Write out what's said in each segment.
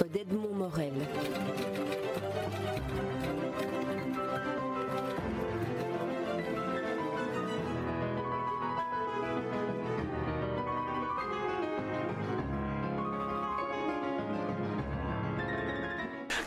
d'Edmond Morel.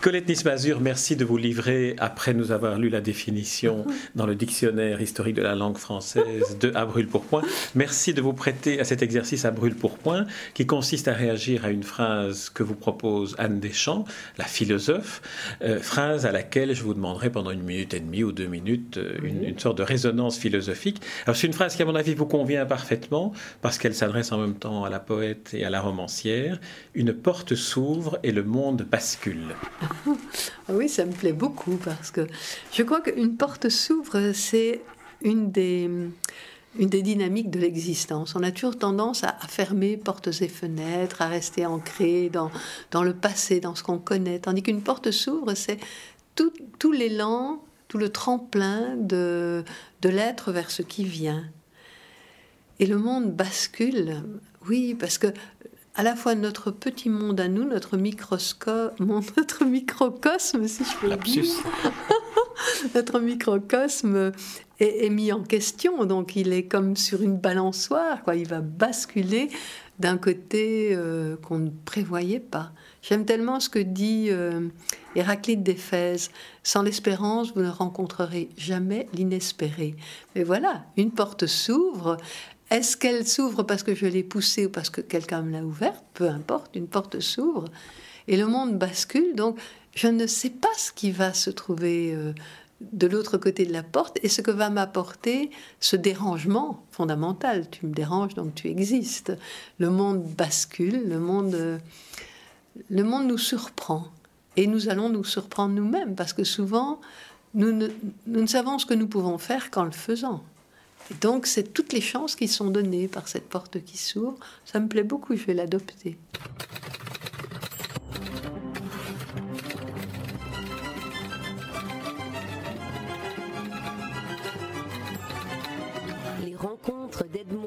Colette Nismazur, merci de vous livrer, après nous avoir lu la définition dans le dictionnaire historique de la langue française de à brûle pour point. Merci de vous prêter à cet exercice à brûle pour point, qui consiste à réagir à une phrase que vous propose Anne Deschamps, la philosophe, euh, phrase à laquelle je vous demanderai pendant une minute et demie ou deux minutes euh, une, une, sorte de résonance philosophique. Alors c'est une phrase qui, à mon avis, vous convient parfaitement, parce qu'elle s'adresse en même temps à la poète et à la romancière. Une porte s'ouvre et le monde bascule. Oui, ça me plaît beaucoup parce que je crois qu'une porte s'ouvre, c'est une des, une des dynamiques de l'existence. On a toujours tendance à, fermer portes et fenêtres, à rester ancré dans, dans le passé, dans ce qu'on connaît. Tandis qu'une porte s'ouvre, c'est tout, tout l'élan, tout le tremplin de, de l'être vers ce qui vient. Et le monde bascule, oui, parce que à la fois notre petit monde à nous, notre microscope, notre microcosme, si je peux dire, notre microcosme est, mis en question. Donc il est comme sur une balançoire, quoi. Il va basculer d'un côté euh, qu'on ne prévoyait pas. J'aime tellement ce que dit euh, Héraclite d'Éphèse. Sans l'espérance, vous ne rencontrerez jamais l'inespéré. Mais voilà, une porte s'ouvre, est-ce qu'elle s'ouvre parce que je l'ai poussée ou parce que quelqu'un me l'a ouverte? Peu importe, une porte s'ouvre et le monde bascule. Donc, je ne sais pas ce qui va se trouver euh, de l'autre côté de la porte et ce que va m'apporter ce dérangement fondamental. Tu me déranges, donc tu existes. Le monde bascule, le monde, euh, le monde nous surprend. Et nous allons nous surprendre nous-mêmes parce que souvent, nous ne, nous ne savons ce que nous pouvons faire qu'en le faisant donc, c'est toutes les chances qui sont données par cette porte qui s'ouvre. Ça me plaît beaucoup, je vais l'adopter. rencontre d'Edmond